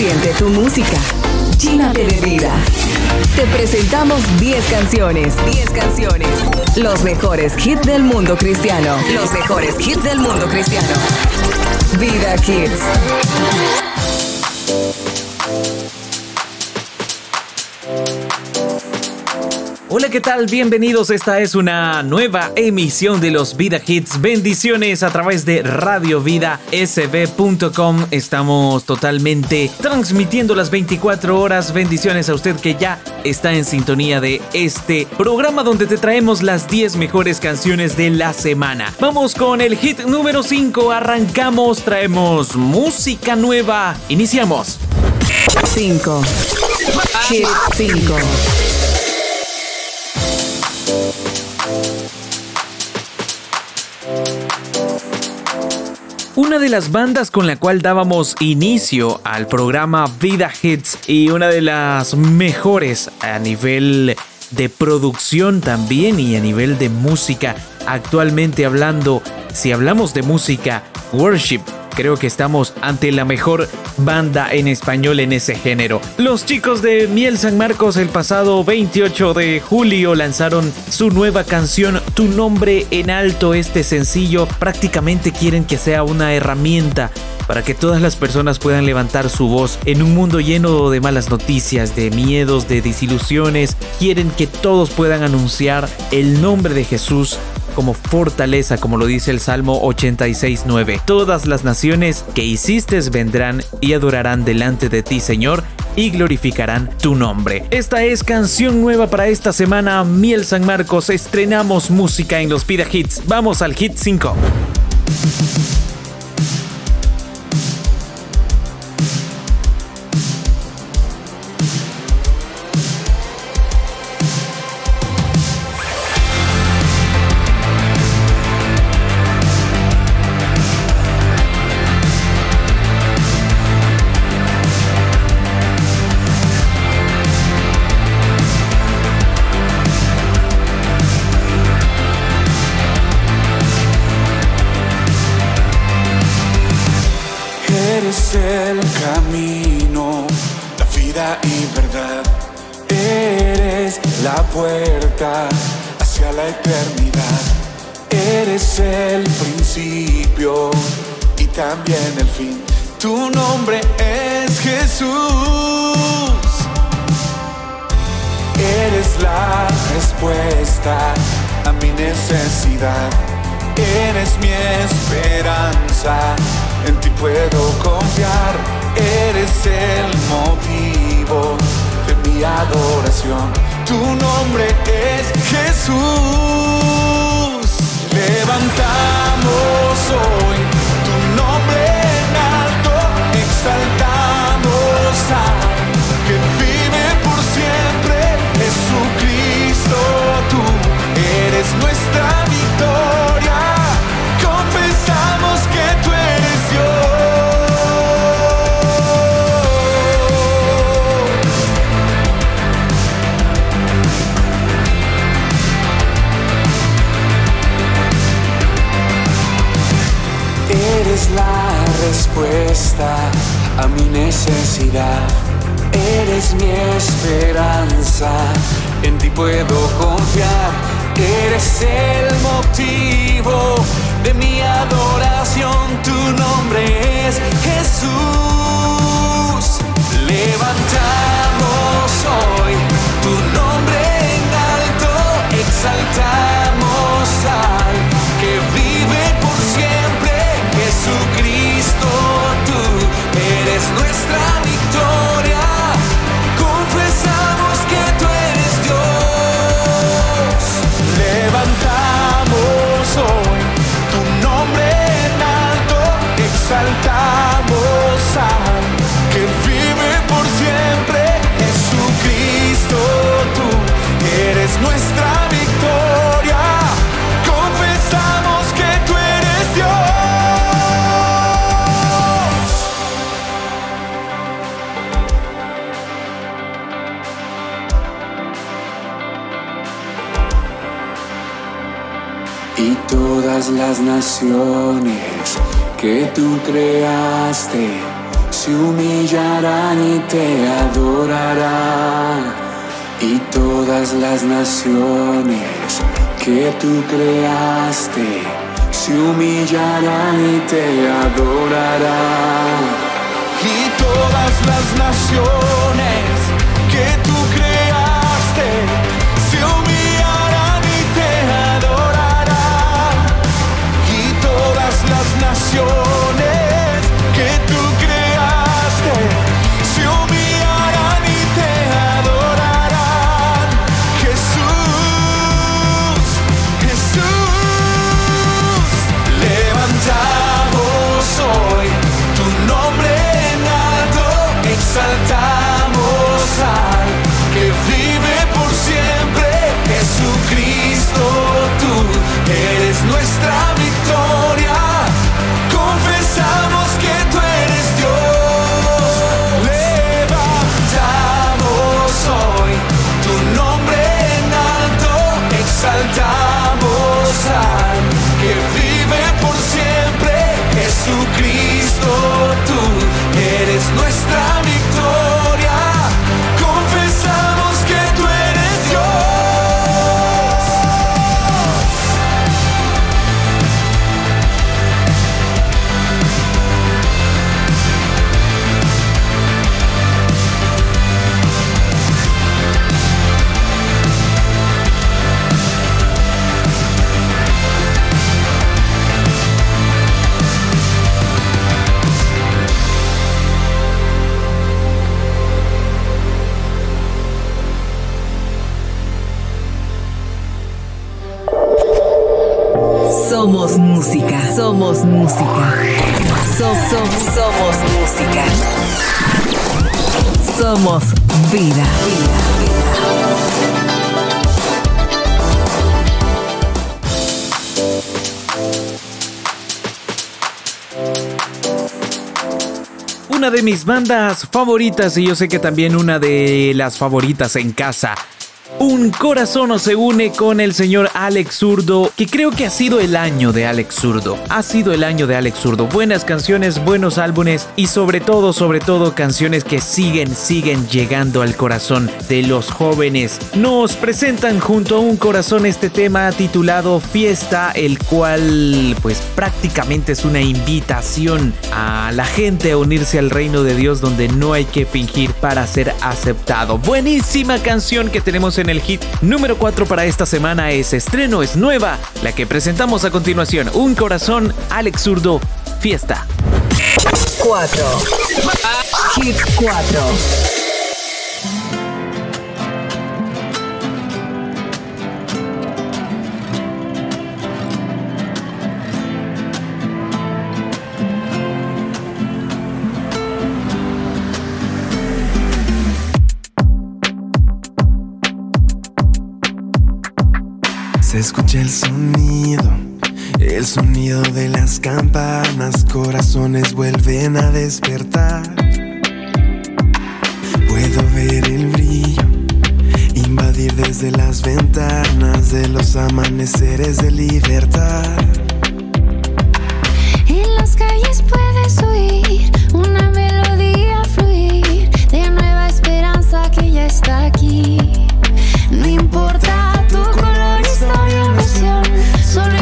Siente tu música. Llénate de vida. Te presentamos 10 canciones. 10 canciones. Los mejores hits del mundo cristiano. Los mejores hits del mundo cristiano. Vida Kids. Hola, ¿qué tal? Bienvenidos. Esta es una nueva emisión de los Vida Hits. Bendiciones a través de radiovidasb.com. Estamos totalmente transmitiendo las 24 horas. Bendiciones a usted que ya está en sintonía de este programa donde te traemos las 10 mejores canciones de la semana. Vamos con el hit número 5. Arrancamos, traemos música nueva. Iniciamos. 5. Hit 5. Una de las bandas con la cual dábamos inicio al programa Vida Hits y una de las mejores a nivel de producción también y a nivel de música. Actualmente hablando, si hablamos de música, worship creo que estamos ante la mejor banda en español en ese género. Los chicos de Miel San Marcos el pasado 28 de julio lanzaron su nueva canción Tu nombre en alto. Este sencillo prácticamente quieren que sea una herramienta para que todas las personas puedan levantar su voz en un mundo lleno de malas noticias, de miedos, de desilusiones. Quieren que todos puedan anunciar el nombre de Jesús como fortaleza, como lo dice el Salmo 86.9. Todas las naciones que hiciste vendrán y adorarán delante de ti, Señor, y glorificarán tu nombre. Esta es canción nueva para esta semana, Miel San Marcos. Estrenamos música en los Pida Hits. Vamos al Hit 5. a mi necesidad. Eres mi esperanza, en ti puedo confiar. Eres el motivo de mi adoración. Tu nombre es Jesús. Levantamos hoy la respuesta a mi necesidad. Eres mi esperanza, en ti puedo confiar. Eres el motivo de mi adoración, tu nombre es Jesús. Levantamos hoy tu nombre en alto, exaltamos al las naciones que tú creaste se humillarán y te adorarán. Y todas las naciones que tú creaste se humillarán y te adorarán. Y todas las naciones Una de mis bandas favoritas y yo sé que también una de las favoritas en casa un corazón se une con el señor Alex Zurdo, que creo que ha sido el año de Alex Zurdo. Ha sido el año de Alex Zurdo. Buenas canciones, buenos álbumes y sobre todo, sobre todo canciones que siguen, siguen llegando al corazón de los jóvenes. Nos presentan junto a un corazón este tema titulado Fiesta, el cual pues prácticamente es una invitación a la gente a unirse al reino de Dios donde no hay que fingir para ser aceptado. Buenísima canción que tenemos en el hit número 4 para esta semana es estreno, es nueva, la que presentamos a continuación, Un Corazón, Alex Zurdo, Fiesta. 4. Hit 4. Escucha el sonido, el sonido de las campanas, corazones vuelven a despertar. Puedo ver el brillo, invadir desde las ventanas de los amaneceres de libertad. En las calles puedes oír una melodía fluir de nueva esperanza que ya está aquí. No importa solo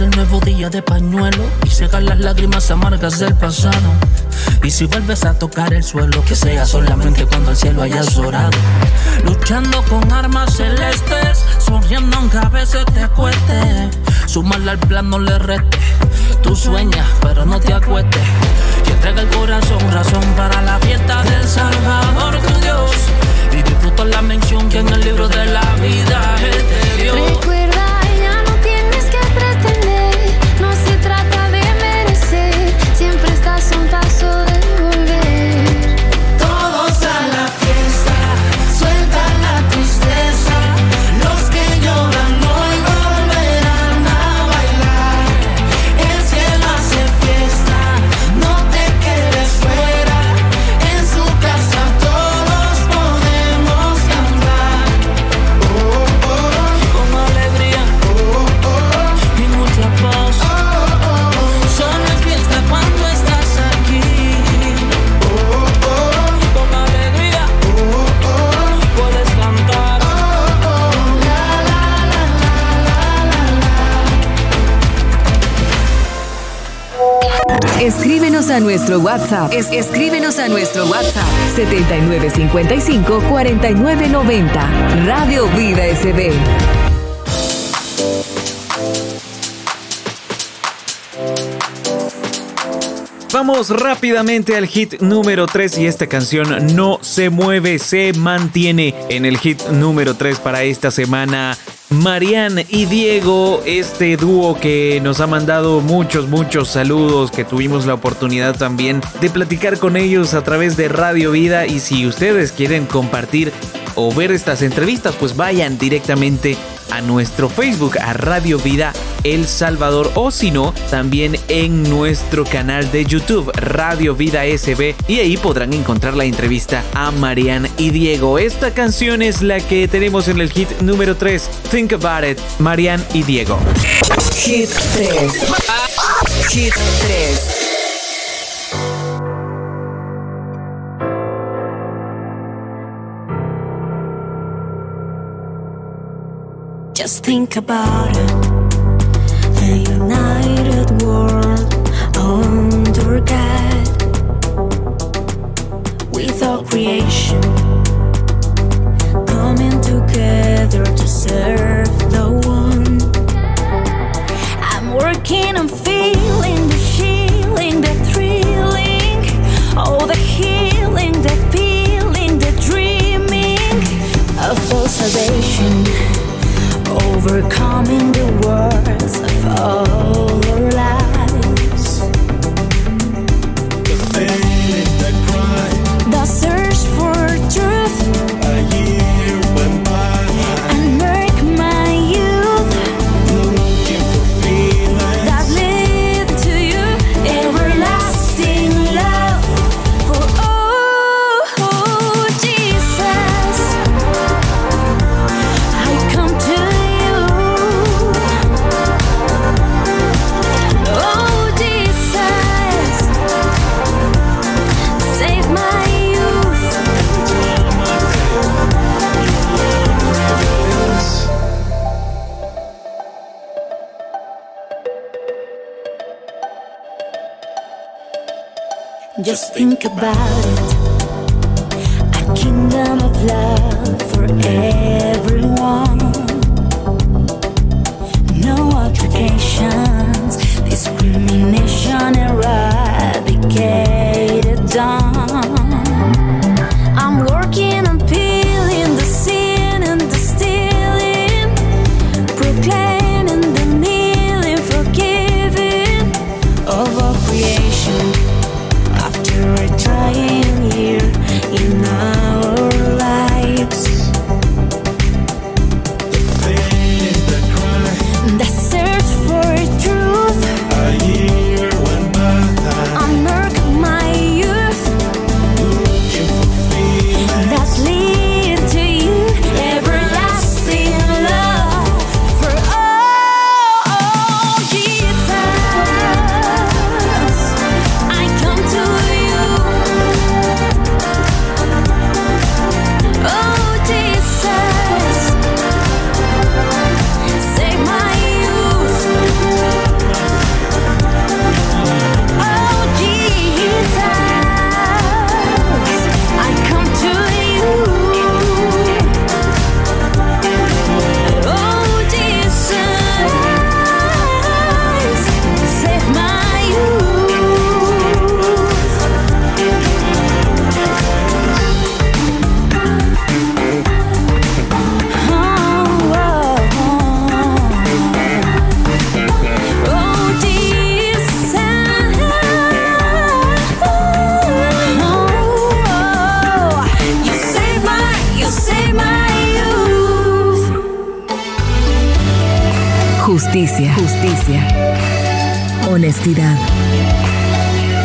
el nuevo día de pañuelo y secar las lágrimas amargas del pasado. Y si vuelves a tocar el suelo, que sea solamente cuando el cielo haya llorado. Luchando con armas celestes, sonriendo aunque a veces te cueste. Sumarle al plan no le reste. Tú sueñas, pero no te acuestes. Y entrega el corazón, razón para la fiesta del Salvador, tu Dios. Y disfruto la mención que en el libro de la vida Él te dio. A nuestro WhatsApp. Es, escríbenos a nuestro WhatsApp 7955 4990. Radio Vida SB. Vamos rápidamente al hit número 3 y esta canción no se mueve, se mantiene en el hit número 3 para esta semana. Marian y Diego, este dúo que nos ha mandado muchos, muchos saludos, que tuvimos la oportunidad también de platicar con ellos a través de Radio Vida. Y si ustedes quieren compartir o ver estas entrevistas, pues vayan directamente a nuestro Facebook, a Radio Vida El Salvador, o si no, también en nuestro canal de YouTube, Radio Vida SB, y ahí podrán encontrar la entrevista a Marian y Diego. Esta canción es la que tenemos en el hit número 3, Think About It, Marian y Diego. Hit 3. Hit 3. Think about it. A united world under God. With all creation coming together to serve the one. I'm working on feeling overcoming the worst of all Just think about it. A kingdom of love for everyone. No altercations, discrimination eradicated. Done. Honestidad.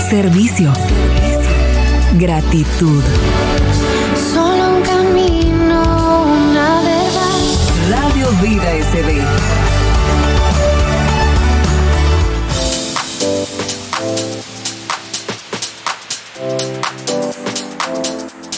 Servicio. Gratitud.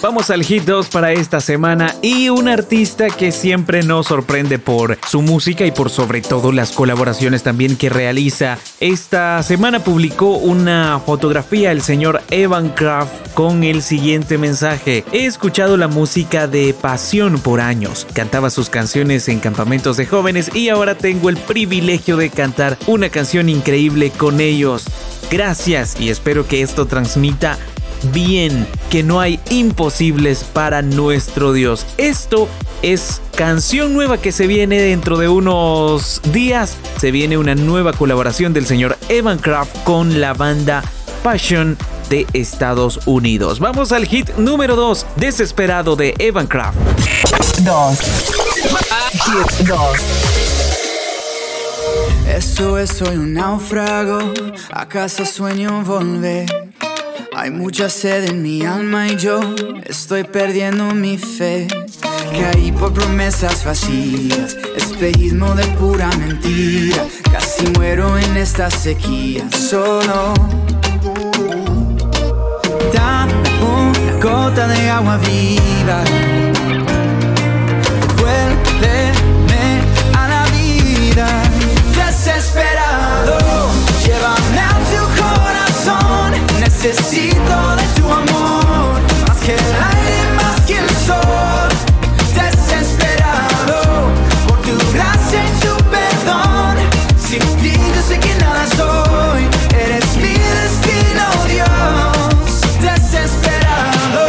Vamos al hit 2 para esta semana y un artista que siempre nos sorprende por su música y por sobre todo las colaboraciones también que realiza. Esta semana publicó una fotografía el señor Evan Kraft con el siguiente mensaje. He escuchado la música de Pasión por años. Cantaba sus canciones en campamentos de jóvenes y ahora tengo el privilegio de cantar una canción increíble con ellos. Gracias y espero que esto transmita bien, que no hay imposibles para nuestro Dios. Esto es canción nueva que se viene dentro de unos días. Se viene una nueva colaboración del señor Evan Kraft con la banda Passion de Estados Unidos. Vamos al hit número 2, Desesperado de Evan Kraft. 2. Hit 2. Eso es, soy un náufrago, acaso sueño volver. Hay mucha sed en mi alma y yo estoy perdiendo mi fe. Caí por promesas vacías, espejismo de pura mentira. Casi muero en esta sequía, solo. Dame una gota de agua viva. Vuélveme Necesito de tu amor, más que el aire, más que el sol. Desesperado por tu gracia y tu perdón. Sin ti yo sé que nada soy. Eres mi destino, Dios. Desesperado.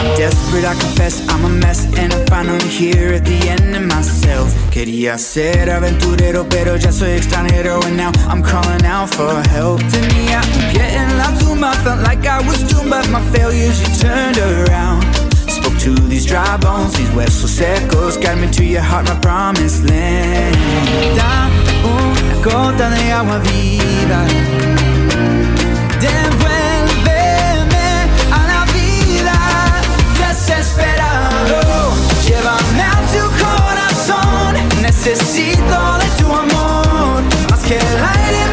I'm desperate, I confess I'm a mess And I'm finally here at the end of myself Quería ser aventurero pero ya soy extranjero And now I'm calling out for help Tenía un pie en la tumba Felt like I was doomed But my failures you turned around Spoke to these dry bones These huesos secos Guide me to your heart, my promised land Dame una gota de agua viva Devuélveme a la vida desesperado. Llévame. Necesito de tu amor. Más que el aire,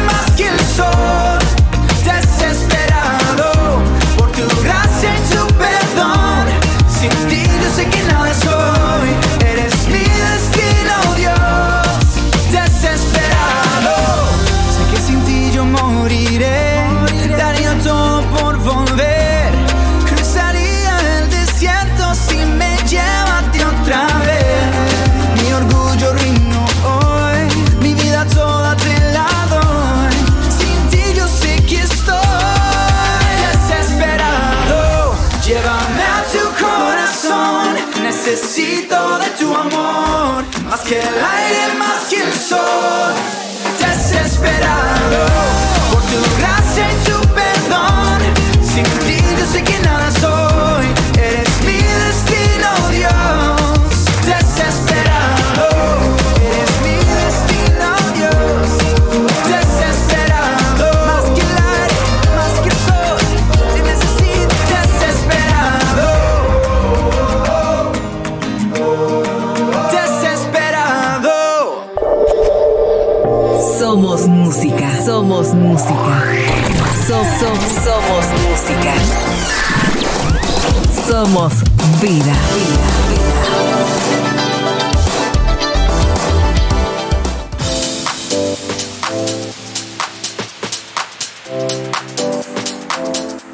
Somos vida.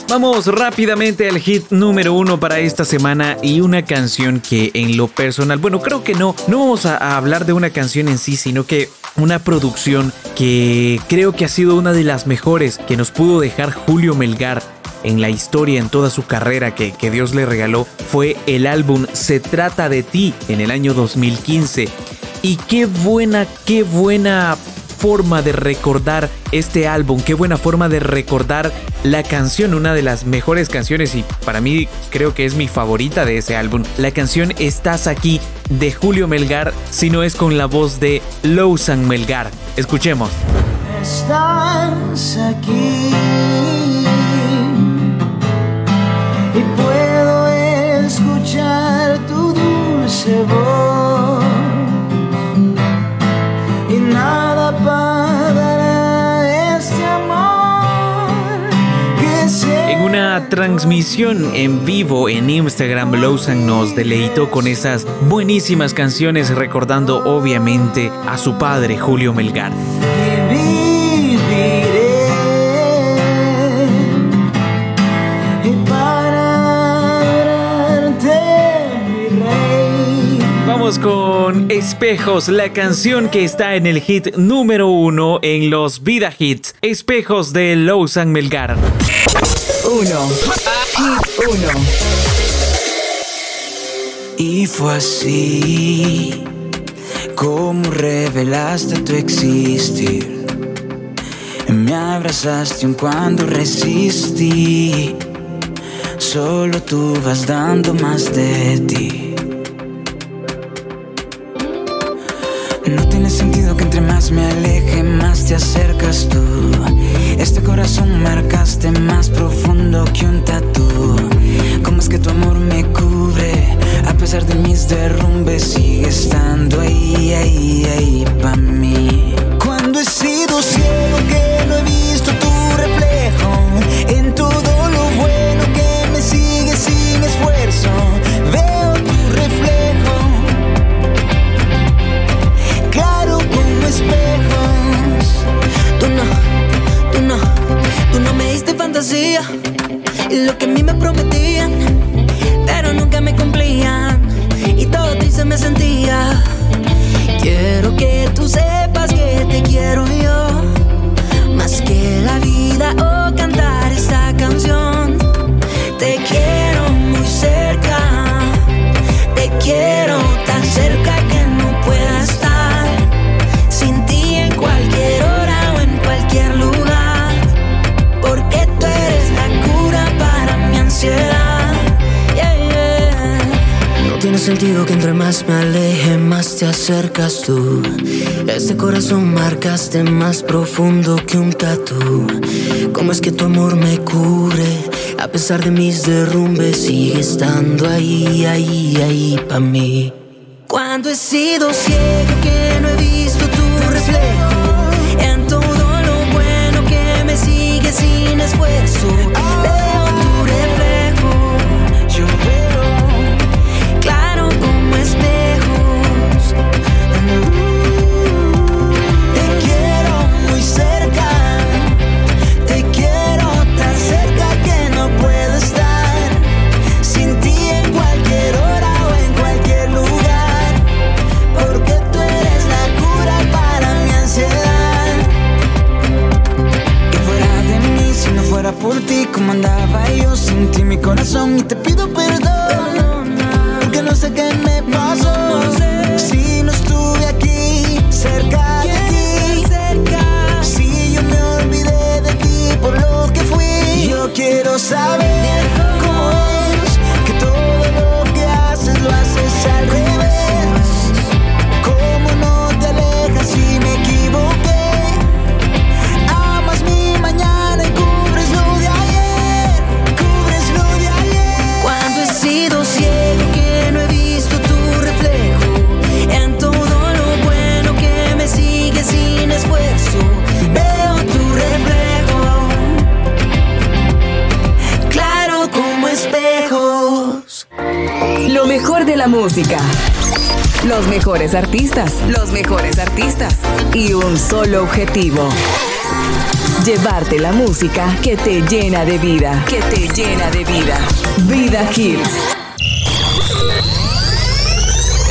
Vamos rápidamente al hit número uno para esta semana y una canción que en lo personal, bueno, creo que no, no vamos a, a hablar de una canción en sí, sino que una producción que creo que ha sido una de las mejores que nos pudo dejar Julio Melgar en la historia, en toda su carrera que, que Dios le regaló, fue el álbum Se trata de ti en el año 2015. Y qué buena, qué buena forma de recordar este álbum, qué buena forma de recordar la canción, una de las mejores canciones y para mí creo que es mi favorita de ese álbum. La canción Estás aquí de Julio Melgar, si no es con la voz de Lousan Melgar. Escuchemos. Estás aquí y puedo escuchar tu dulce voz y nada pagará este amor que se En una transmisión en vivo en Instagram, Lawson nos deleitó con esas buenísimas canciones recordando obviamente a su padre Julio Melgar. Con Espejos, la canción que está en el hit número uno en los Vida Hits. Espejos de Lawson Melgar. 1. Hit 1. Y fue así como revelaste tu existir. Me abrazaste aun cuando resistí. Solo tú vas dando más de ti. No tiene sentido que entre más me aleje, más te acercas tú. Este corazón marcaste más profundo que un tatú. ¿Cómo es que tu amor me cubre? A pesar de mis derrumbes, sigue estando ahí, ahí, ahí pa' mí. Cuando he sido ciego que no he visto tu reflejo me prometían, sentido que entre más me aleje, más te acercas tú. Este corazón marcaste más profundo que un tatú. ¿Cómo es que tu amor me cubre? A pesar de mis derrumbes, sigue estando ahí, ahí, ahí pa' mí. Cuando he sido ciego que no he visto mi corazón y te pido perdón, porque no sé qué me pasó. Si no estuve aquí cerca de ti, si yo me olvidé de ti por lo que fui, yo quiero saber Los mejores artistas. Los mejores artistas. Y un solo objetivo. Llevarte la música que te llena de vida. Que te llena de vida. Vida Hits.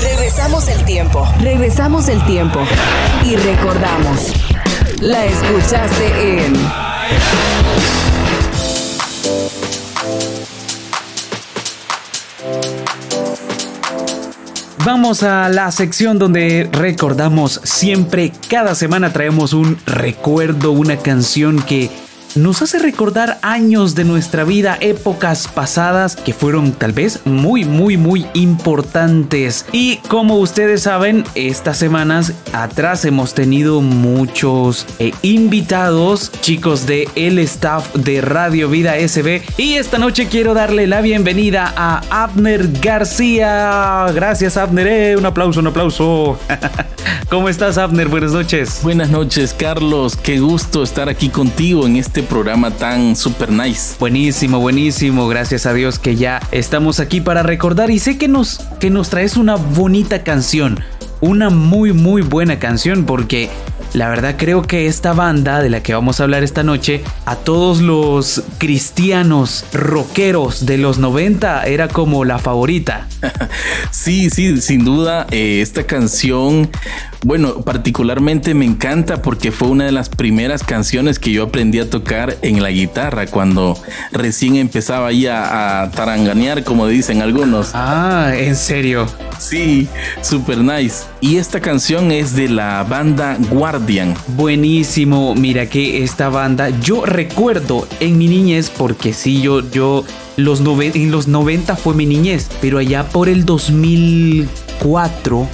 Regresamos el tiempo. Regresamos el tiempo. Y recordamos. La escuchaste en Vamos a la sección donde recordamos siempre, cada semana traemos un recuerdo, una canción que nos hace recordar años de nuestra vida, épocas pasadas que fueron tal vez muy, muy, muy importantes. Y como ustedes saben, estas semanas atrás hemos tenido muchos eh, invitados, chicos de el staff de Radio Vida SB. Y esta noche quiero darle la bienvenida a Abner García. Gracias, Abner. Eh, un aplauso, un aplauso. ¿Cómo estás, Abner? Buenas noches. Buenas noches, Carlos. Qué gusto estar aquí contigo en este programa tan super nice. Buenísimo, buenísimo. Gracias a Dios que ya estamos aquí para recordar y sé que nos, que nos traes una bonita canción. Una muy, muy buena canción porque la verdad creo que esta banda de la que vamos a hablar esta noche, a todos los cristianos rockeros de los 90 era como la favorita. sí, sí, sin duda, eh, esta canción, bueno, particularmente me encanta porque fue una de las primeras canciones que yo aprendí a tocar en la guitarra cuando recién empezaba ahí a, a taranganear, como dicen algunos. Ah, en serio. Sí, super nice. Y esta canción es de la banda Guardian. Buenísimo, mira que esta banda, yo recuerdo en mi niñez, porque sí, yo, yo, los en los 90 fue mi niñez, pero allá por el 2004,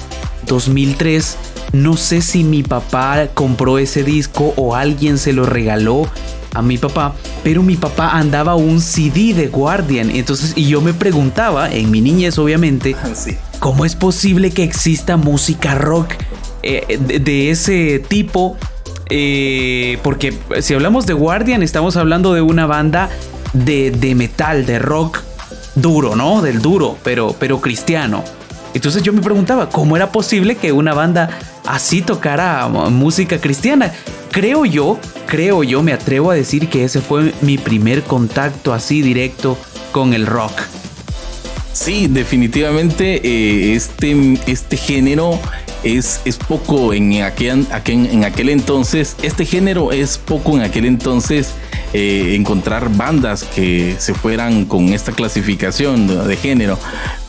2003, no sé si mi papá compró ese disco o alguien se lo regaló a mi papá, pero mi papá andaba un CD de Guardian, entonces y yo me preguntaba en mi niñez obviamente, sí. ¿cómo es posible que exista música rock eh, de, ese tipo? Eh, porque si hablamos de Guardian estamos hablando de una banda de, de metal, de rock duro, ¿no? Del duro, pero, pero cristiano. Entonces yo me preguntaba, ¿cómo era posible que una banda así tocara música cristiana? Creo yo, creo yo, me atrevo a decir que ese fue mi primer contacto así directo con el rock. Sí, definitivamente eh, este, este género es, es poco en aquel, en aquel entonces, este género es poco en aquel entonces eh, encontrar bandas que se fueran con esta clasificación de, género.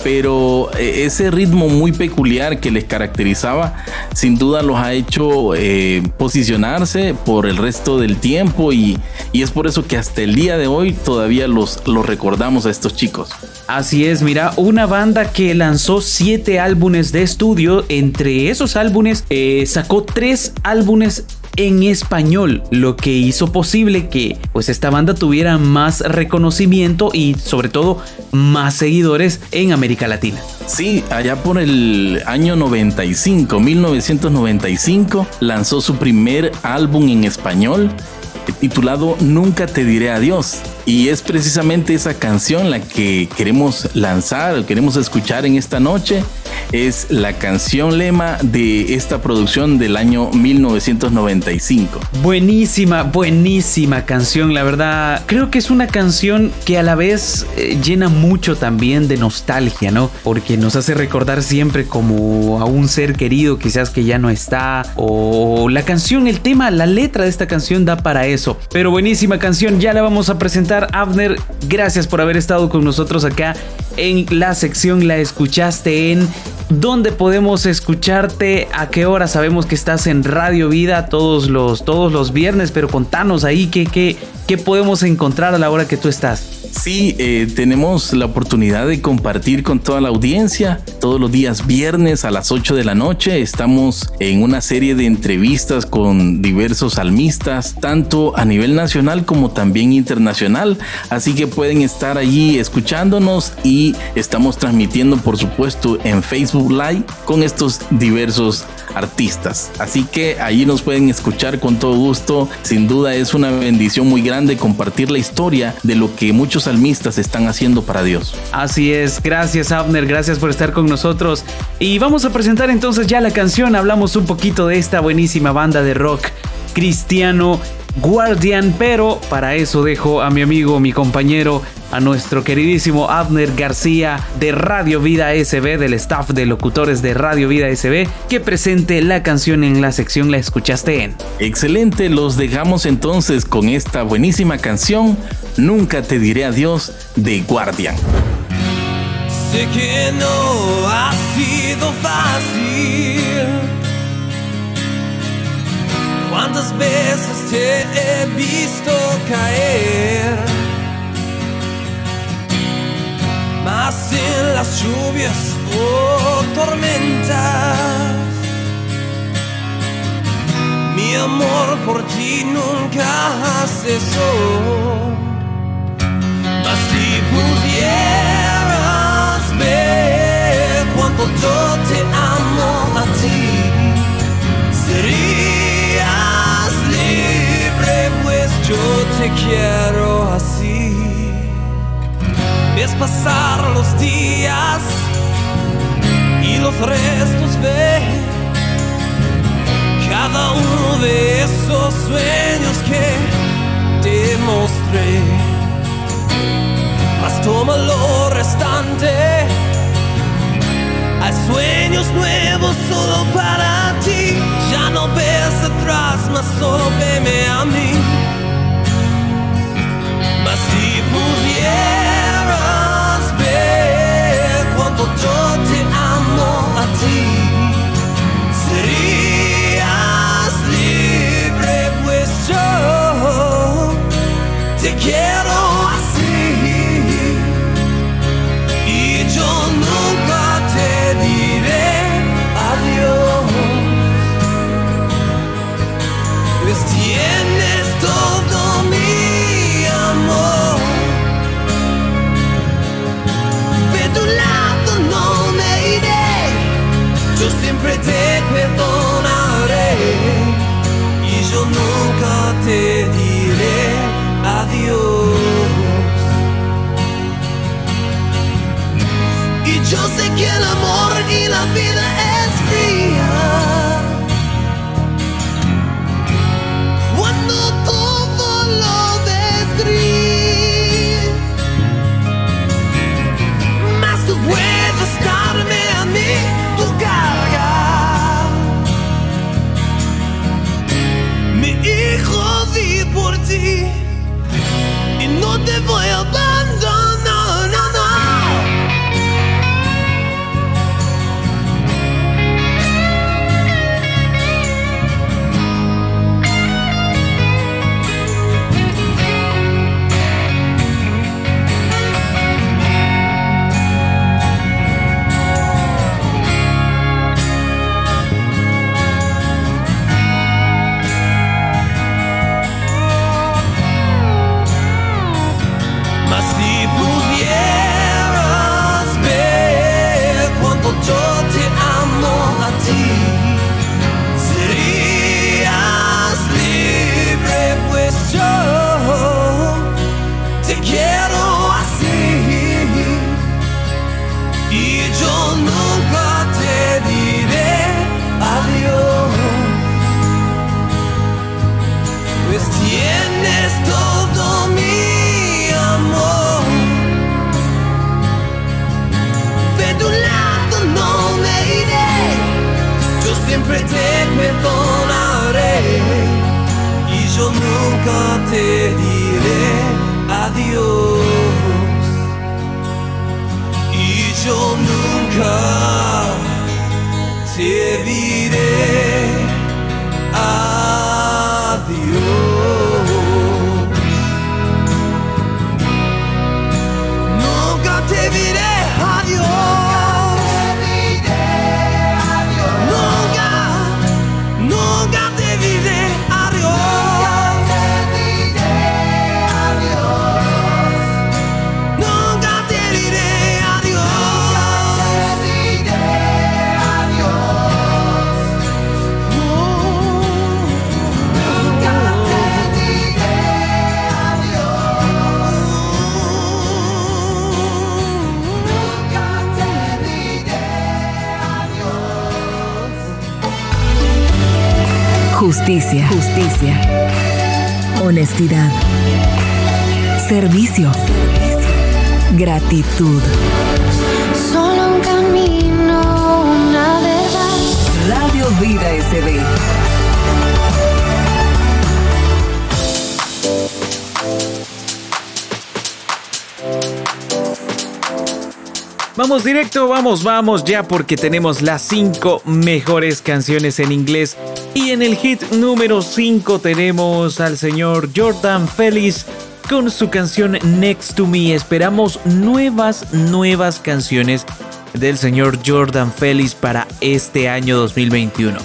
Pero eh, ese ritmo muy peculiar que les caracterizaba, sin duda los ha hecho eh, posicionarse por el resto del tiempo y, y, es por eso que hasta el día de hoy todavía los, los recordamos a estos chicos. Así es, mira, una banda que lanzó siete álbumes de estudio, entre esos álbumes sacó tres álbumes en español, lo que hizo posible que pues esta banda tuviera más reconocimiento y sobre todo más seguidores en América Latina. Sí, allá por el año 95, 1995, lanzó su primer álbum en español titulado Nunca te diré adiós. Y es precisamente esa canción la que queremos lanzar, queremos escuchar en esta noche. Es la canción lema de esta producción del año 1995. Buenísima, buenísima canción, la verdad. Creo que es una canción que a la vez eh, llena mucho también de nostalgia, ¿no? Porque nos hace recordar siempre como a un ser querido quizás que ya no está. O la canción, el tema, la letra de esta canción da para eso. Pero buenísima canción, ya la vamos a presentar Abner, gracias por haber estado con nosotros acá en la sección La escuchaste en ¿Dónde podemos escucharte? ¿A qué hora? Sabemos que estás en Radio Vida todos los, todos los viernes, pero contanos ahí qué, qué, qué podemos encontrar a la hora que tú estás. Sí, eh, tenemos la oportunidad de compartir con toda la audiencia. Todos los días viernes a las 8 de la noche estamos en una serie de entrevistas con diversos salmistas, tanto a nivel nacional como también internacional. Así que pueden estar allí escuchándonos y estamos transmitiendo, por supuesto, en Facebook Live con estos diversos artistas. Así que allí nos pueden escuchar con todo gusto. Sin duda es una bendición muy grande compartir la historia de lo que muchos salmistas están haciendo para Dios. Así es, gracias Abner, gracias por estar con nosotros. Y vamos a presentar entonces ya la canción, hablamos un poquito de esta buenísima banda de rock cristiano Guardian, pero para eso dejo a mi amigo, mi compañero, a nuestro queridísimo Abner García de Radio Vida SB, del staff de locutores de Radio Vida SB, que presente la canción en la sección La escuchaste en. Excelente, los dejamos entonces con esta buenísima canción, Nunca te diré adiós de Guardian. Sé que no ha sido fácil. ¿Cuántas veces te he visto caer? Más en las lluvias o tormentas. Mi amor por ti nunca cesó. Mas si pudieras ver cuánto yo te amo a ti, yo te quiero así. Ves pasar los días y los restos ver cada uno de esos sueños que te mostré. Mas toma lo restante. Hay sueños nuevos solo para ti. Justicia, justicia. Honestidad. Servicio. Gratitud. Solo un camino, una verdad. Radio Vida SB. Vamos directo, vamos, vamos ya porque tenemos las 5 mejores canciones en inglés. Y en el hit número 5 tenemos al señor Jordan Félix con su canción Next to Me. Esperamos nuevas, nuevas canciones del señor Jordan Félix para este año 2021.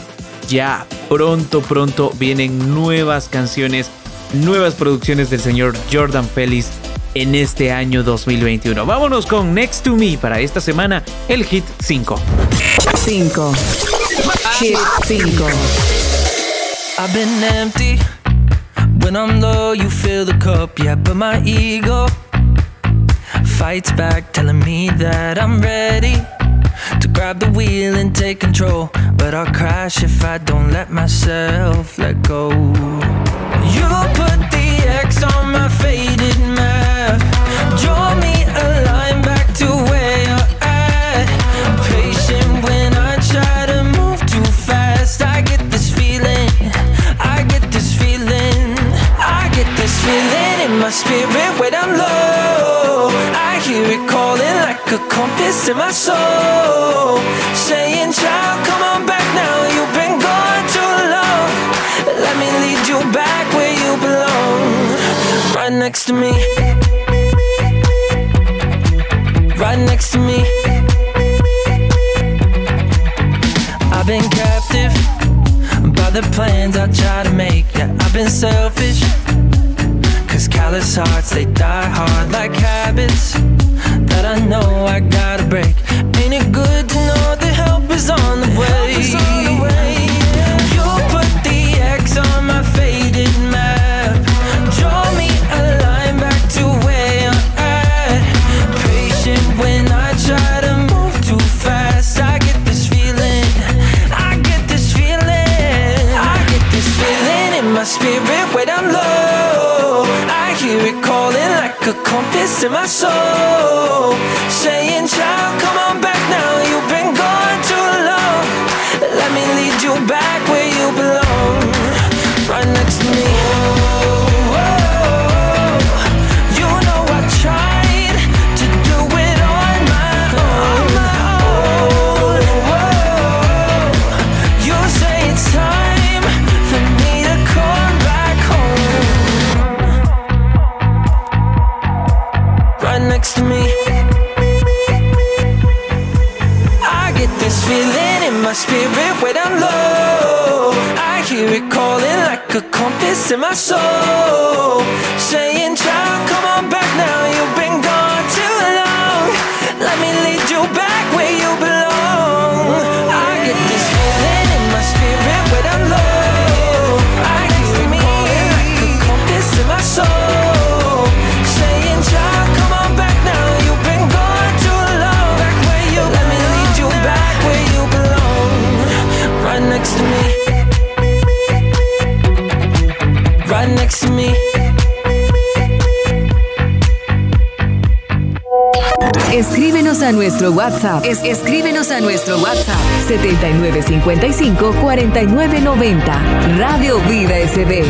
Ya pronto, pronto vienen nuevas canciones, nuevas producciones del señor Jordan Félix en este año 2021. Vámonos con Next to Me para esta semana, el hit 5. 5. Hit 5. I've been empty. When I'm low, you fill the cup, yeah, but my ego fights back, telling me that I'm ready to grab the wheel and take control. But I'll crash if I don't let myself let go. You put the X on my faded feeling in my spirit when I'm low. I hear it calling like a compass in my soul, saying, "Child, come on back now. You've been gone too long. Let me lead you back where you belong, right next to me, right next to me." I've been captive by the plans I try to make. Yeah, I've been selfish. Callous hearts, they die hard like habits that I know I gotta break. Ain't it good to know the help is on the way? Compass in my soul. Saying, child, come on back now. You've been gone too long. Let me lead you back my spirit when I'm low. I hear it calling like a compass in my soul. Saying, child, come on back now. You've been gone too long. Let me lead you back where you belong. Nuestro WhatsApp. Es, escríbenos a nuestro WhatsApp 7955 4990. Radio Vida SB.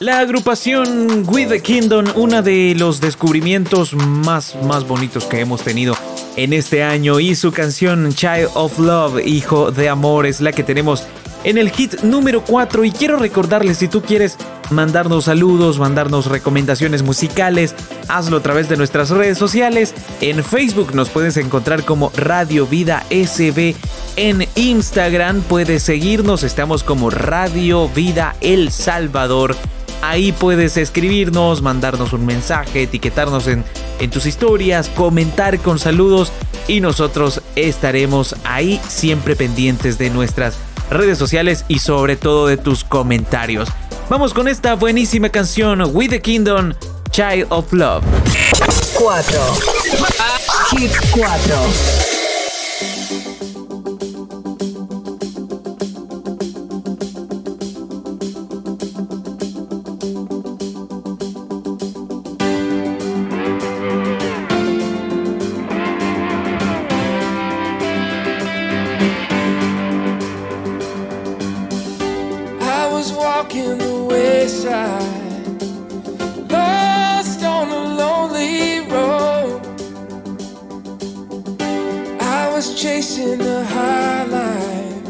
La agrupación With the Kingdom, uno de los descubrimientos más, más bonitos que hemos tenido en este año y su canción Child of Love, Hijo de Amor, es la que tenemos en el hit número 4 y quiero recordarles si tú quieres mandarnos saludos, mandarnos recomendaciones musicales, hazlo a través de nuestras redes sociales. En Facebook nos puedes encontrar como Radio Vida SB. En Instagram puedes seguirnos, estamos como Radio Vida El Salvador. Ahí puedes escribirnos, mandarnos un mensaje, etiquetarnos en, en tus historias, comentar con saludos y nosotros estaremos ahí siempre pendientes de nuestras redes sociales y sobre todo de tus comentarios. Vamos con esta buenísima canción With the Kingdom, Child of Love. 4. Hit 4. Chasing the high life,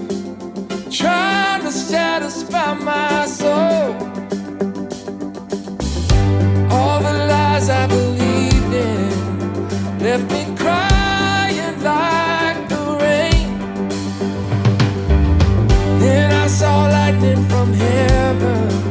trying to satisfy my soul. All the lies I believed in left me crying like the rain. Then I saw lightning from heaven,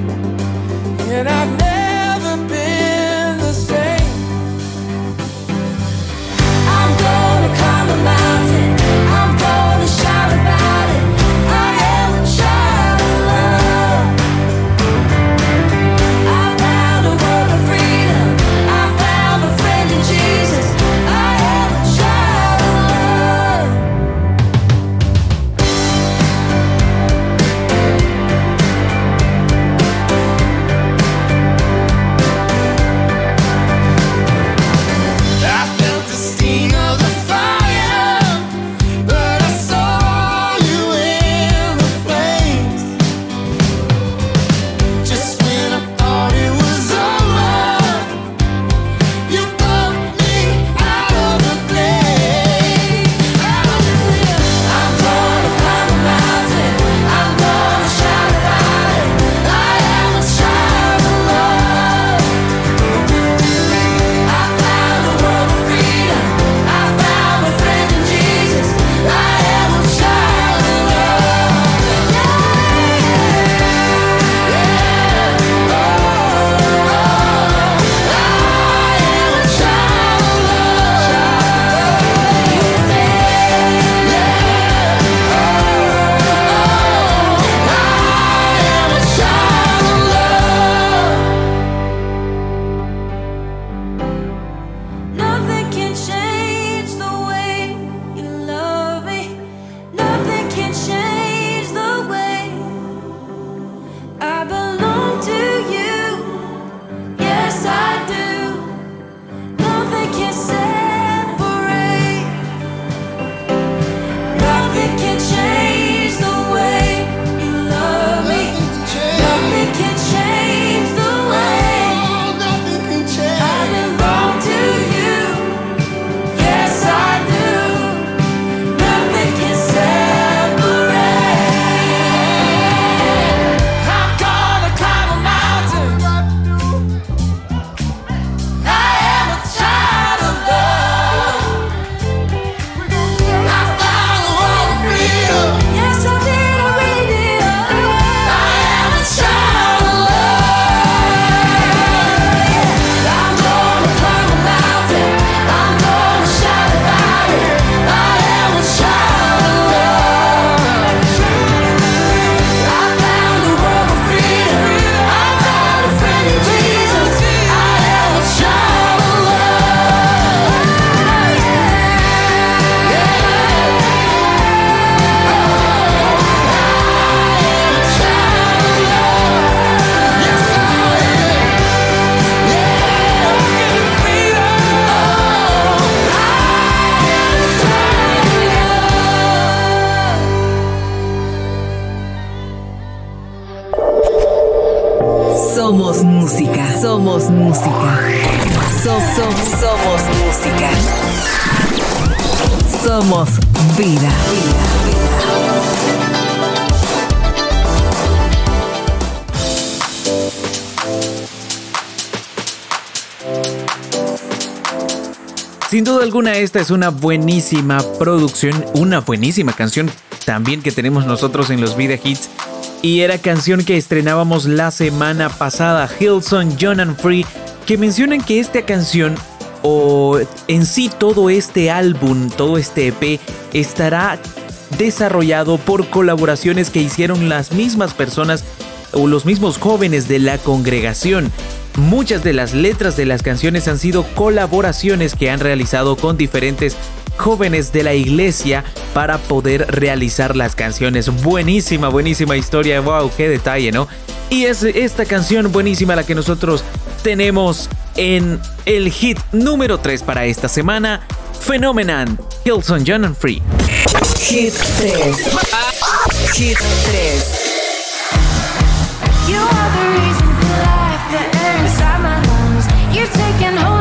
Somos música, somos música. So- so- somos música. Somos vida. Sin duda alguna esta es una buenísima producción, una buenísima canción también que tenemos nosotros en los Vida Hits. Y era canción que estrenábamos la semana pasada, Hillsong, John and Free, que mencionan que esta canción o en sí todo este álbum, todo este EP estará desarrollado por colaboraciones que hicieron las mismas personas o los mismos jóvenes de la congregación. Muchas de las letras de las canciones han sido colaboraciones que han realizado con diferentes jóvenes de la iglesia para poder realizar las canciones. Buenísima, buenísima historia. Wow, qué detalle, ¿no? Y es esta canción buenísima la que nosotros tenemos en el hit número 3 para esta semana. Phenomenon, Hillsong John and Free. Hit 3. Hit 3. You are the reason for life, the air inside my lungs. You've taken hold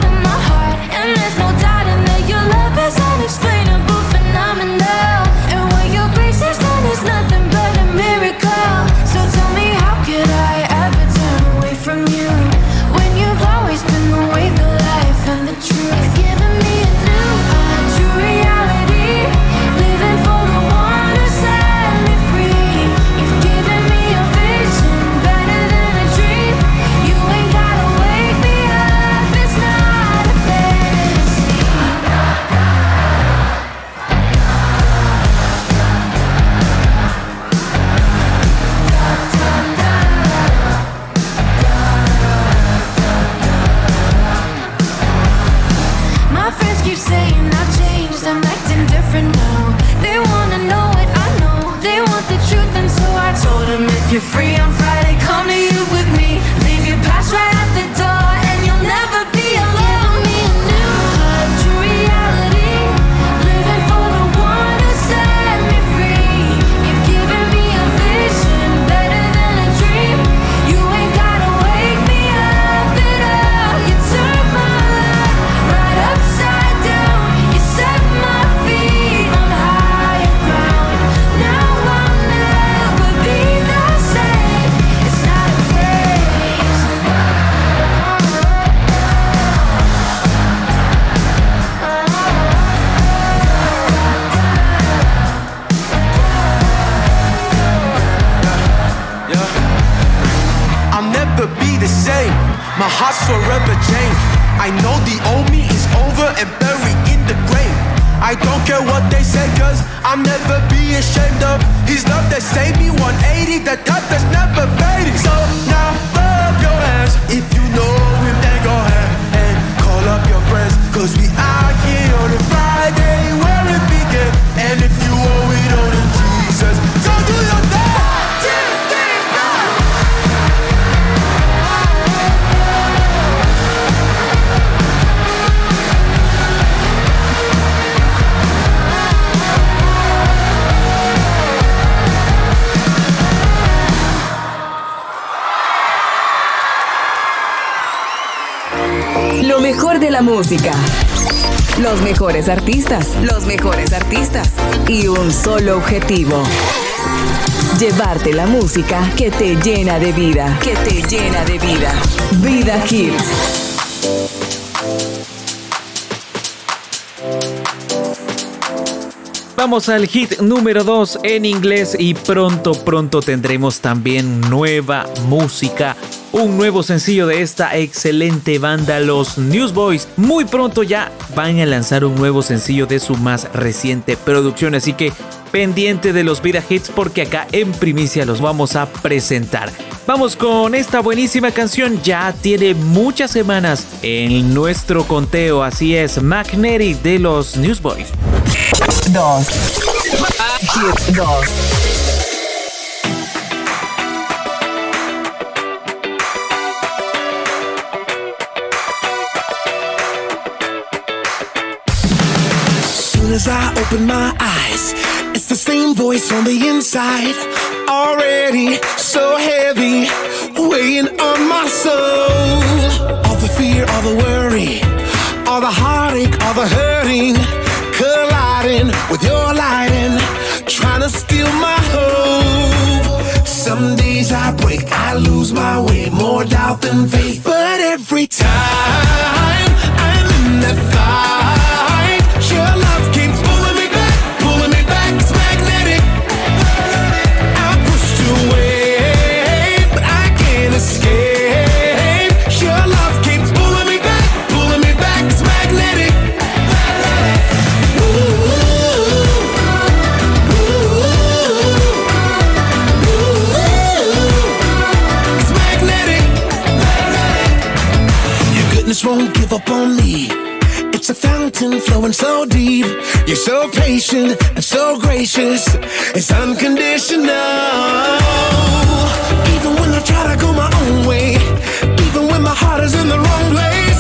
música. Los mejores artistas. Los mejores artistas. Y un solo objetivo. Llevarte la música que te llena de vida. Que te llena de vida. Vida Hits. Vamos al hit número 2 en inglés y pronto, pronto tendremos también nueva música. Un nuevo sencillo de esta excelente banda, los Newsboys. Muy pronto ya van a lanzar un nuevo sencillo de su más reciente producción, así que pendiente de los Vida Hits porque acá en primicia los vamos a presentar. Vamos con esta buenísima canción, ya tiene muchas semanas en nuestro conteo, así es, Magnetic de los Newsboys. 2. Hit 2. As I open my eyes, it's the same voice on the inside. Already so heavy, weighing on my soul. All the fear, all the worry, all the heartache, all the hurting, colliding with your lighting, trying to steal my hope. Some days I break, I lose my way, more doubt than faith. But every time fountain flowing so deep. You're so patient and so gracious. It's unconditional. Even when I try to go my own way, even when my heart is in the wrong place,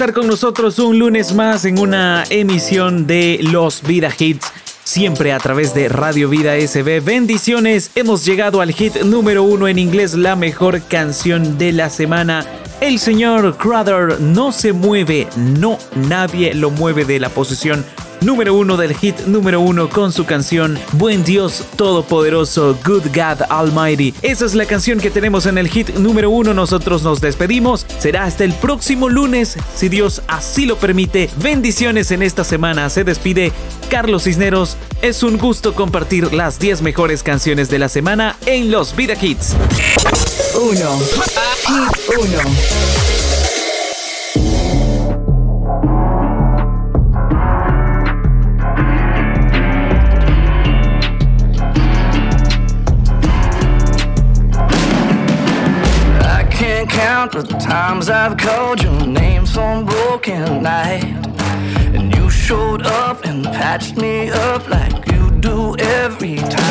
estar con nosotros un lunes más en una emisión de Los Vida Hits. Siempre a través de Radio Vida SB. Bendiciones, hemos llegado al hit número uno en inglés, la mejor canción de la semana. El señor Crowder no se mueve, no, nadie lo mueve de la posición número uno del hit número uno con su canción Buen Dios Todopoderoso, Good God Almighty. Esa es la canción que tenemos en el hit número uno. Nosotros nos despedimos. Será hasta el próximo lunes, si Dios así lo permite. Bendiciones en esta semana. Se despide Carlos Cisneros. Es un gusto compartir las 10 mejores canciones de la semana en los Vida Hits. 1. Hit 1. times I've called your name some broken night. And you showed up and patched me up like you do every time.